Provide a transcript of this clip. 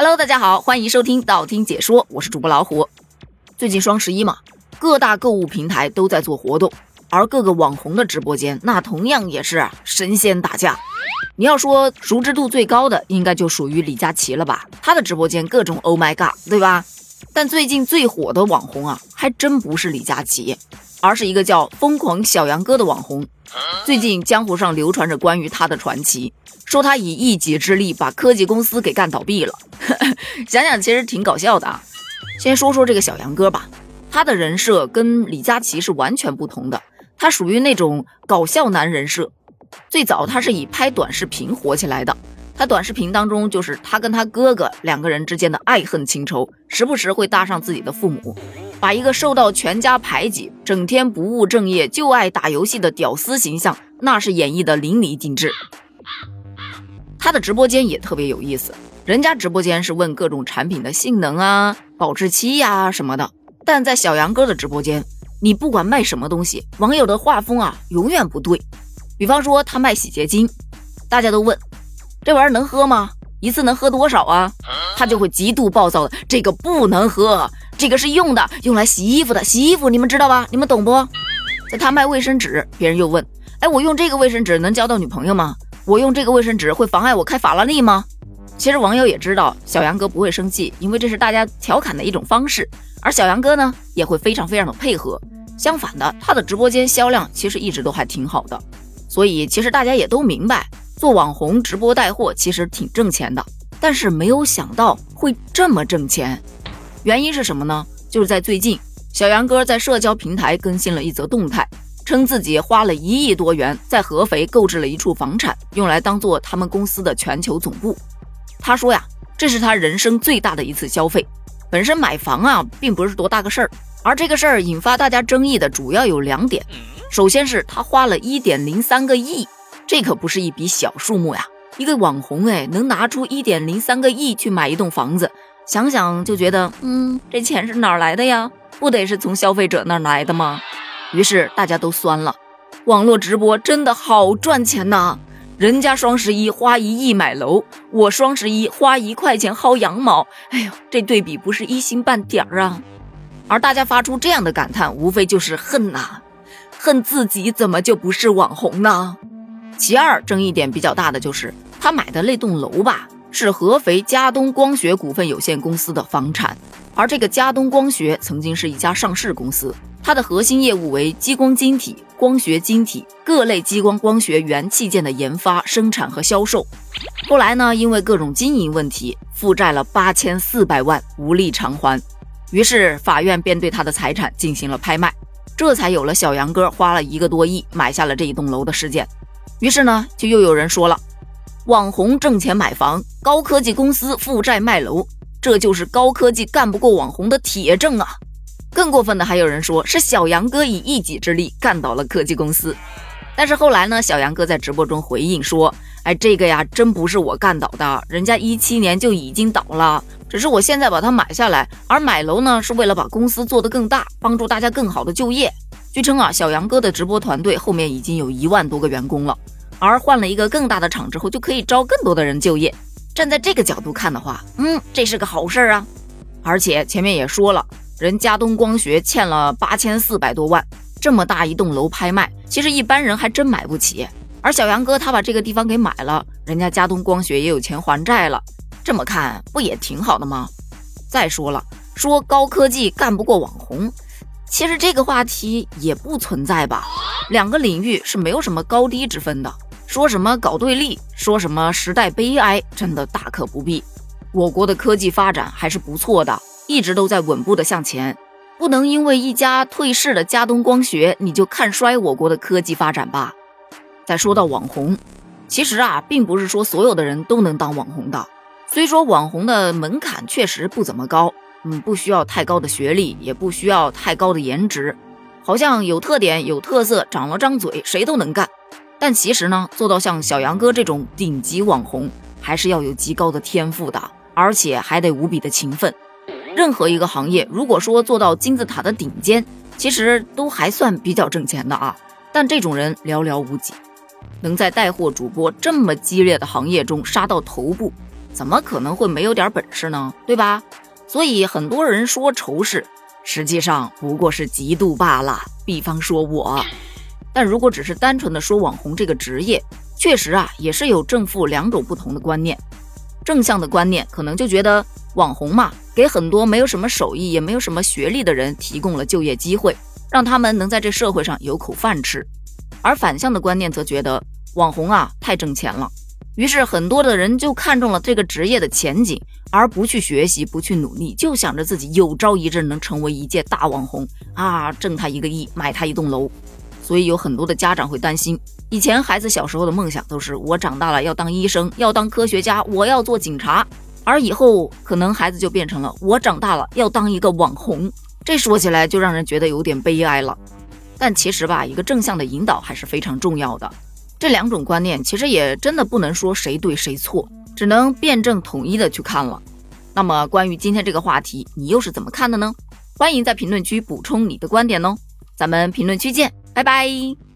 Hello，大家好，欢迎收听道听解说，我是主播老虎。最近双十一嘛，各大购物平台都在做活动，而各个网红的直播间那同样也是神仙打架。你要说熟知度最高的，应该就属于李佳琦了吧？他的直播间各种 Oh my God，对吧？但最近最火的网红啊，还真不是李佳琦，而是一个叫疯狂小杨哥的网红。最近江湖上流传着关于他的传奇，说他以一己之力把科技公司给干倒闭了。想想其实挺搞笑的啊。先说说这个小杨哥吧，他的人设跟李佳琦是完全不同的，他属于那种搞笑男人设。最早他是以拍短视频火起来的。他短视频当中就是他跟他哥哥两个人之间的爱恨情仇，时不时会搭上自己的父母，把一个受到全家排挤、整天不务正业、就爱打游戏的屌丝形象，那是演绎的淋漓尽致。他的直播间也特别有意思，人家直播间是问各种产品的性能啊、保质期呀什么的，但在小杨哥的直播间，你不管卖什么东西，网友的画风啊永远不对。比方说他卖洗洁精，大家都问。这玩意儿能喝吗？一次能喝多少啊？他就会极度暴躁的，这个不能喝，这个是用的，用来洗衣服的，洗衣服你们知道吧？你们懂不？在他卖卫生纸，别人又问，哎，我用这个卫生纸能交到女朋友吗？我用这个卫生纸会妨碍我开法拉利吗？其实网友也知道小杨哥不会生气，因为这是大家调侃的一种方式，而小杨哥呢也会非常非常的配合。相反的，他的直播间销量其实一直都还挺好的，所以其实大家也都明白。做网红直播带货其实挺挣钱的，但是没有想到会这么挣钱。原因是什么呢？就是在最近，小杨哥在社交平台更新了一则动态，称自己花了一亿多元在合肥购置了一处房产，用来当做他们公司的全球总部。他说呀，这是他人生最大的一次消费。本身买房啊，并不是多大个事儿，而这个事儿引发大家争议的主要有两点。首先是他花了一点零三个亿。这可不是一笔小数目呀！一个网红哎，能拿出一点零三个亿去买一栋房子，想想就觉得，嗯，这钱是哪来的呀？不得是从消费者那儿来的吗？于是大家都酸了，网络直播真的好赚钱呐！人家双十一花一亿买楼，我双十一花一块钱薅羊毛，哎呦，这对比不是一星半点儿啊！而大家发出这样的感叹，无非就是恨呐，恨自己怎么就不是网红呢？其二，争议点比较大的就是他买的那栋楼吧，是合肥佳东光学股份有限公司的房产，而这个佳东光学曾经是一家上市公司，它的核心业务为激光晶体、光学晶体各类激光光学元器件的研发、生产和销售。后来呢，因为各种经营问题，负债了八千四百万，无力偿还，于是法院便对他的财产进行了拍卖，这才有了小杨哥花了一个多亿买下了这一栋楼的事件。于是呢，就又有人说了，网红挣钱买房，高科技公司负债卖楼，这就是高科技干不过网红的铁证啊！更过分的还有人说是小杨哥以一己之力干倒了科技公司。但是后来呢，小杨哥在直播中回应说：“哎，这个呀，真不是我干倒的，人家一七年就已经倒了，只是我现在把它买下来，而买楼呢，是为了把公司做得更大，帮助大家更好的就业。”据称啊，小杨哥的直播团队后面已经有一万多个员工了，而换了一个更大的厂之后，就可以招更多的人就业。站在这个角度看的话，嗯，这是个好事儿啊。而且前面也说了，人家东光学欠了八千四百多万，这么大一栋楼拍卖，其实一般人还真买不起。而小杨哥他把这个地方给买了，人家家东光学也有钱还债了。这么看不也挺好的吗？再说了，说高科技干不过网红。其实这个话题也不存在吧，两个领域是没有什么高低之分的。说什么搞对立，说什么时代悲哀，真的大可不必。我国的科技发展还是不错的，一直都在稳步的向前。不能因为一家退市的佳东光学，你就看衰我国的科技发展吧。再说到网红，其实啊，并不是说所有的人都能当网红的。虽说网红的门槛确实不怎么高。嗯，不需要太高的学历，也不需要太高的颜值，好像有特点、有特色，长了张嘴，谁都能干。但其实呢，做到像小杨哥这种顶级网红，还是要有极高的天赋的，而且还得无比的勤奋。任何一个行业，如果说做到金字塔的顶尖，其实都还算比较挣钱的啊。但这种人寥寥无几，能在带货主播这么激烈的行业中杀到头部。怎么可能会没有点本事呢？对吧？所以很多人说仇视，实际上不过是嫉妒罢了。比方说我，但如果只是单纯的说网红这个职业，确实啊，也是有正负两种不同的观念。正向的观念可能就觉得网红嘛，给很多没有什么手艺也没有什么学历的人提供了就业机会，让他们能在这社会上有口饭吃。而反向的观念则觉得网红啊太挣钱了，于是很多的人就看中了这个职业的前景，而不去学习，不去努力，就想着自己有朝一日能成为一介大网红啊，挣他一个亿，买他一栋楼。所以有很多的家长会担心，以前孩子小时候的梦想都是我长大了要当医生，要当科学家，我要做警察，而以后可能孩子就变成了我长大了要当一个网红。这说起来就让人觉得有点悲哀了。但其实吧，一个正向的引导还是非常重要的。这两种观念其实也真的不能说谁对谁错，只能辩证统一的去看了。那么关于今天这个话题，你又是怎么看的呢？欢迎在评论区补充你的观点哦。咱们评论区见，拜拜。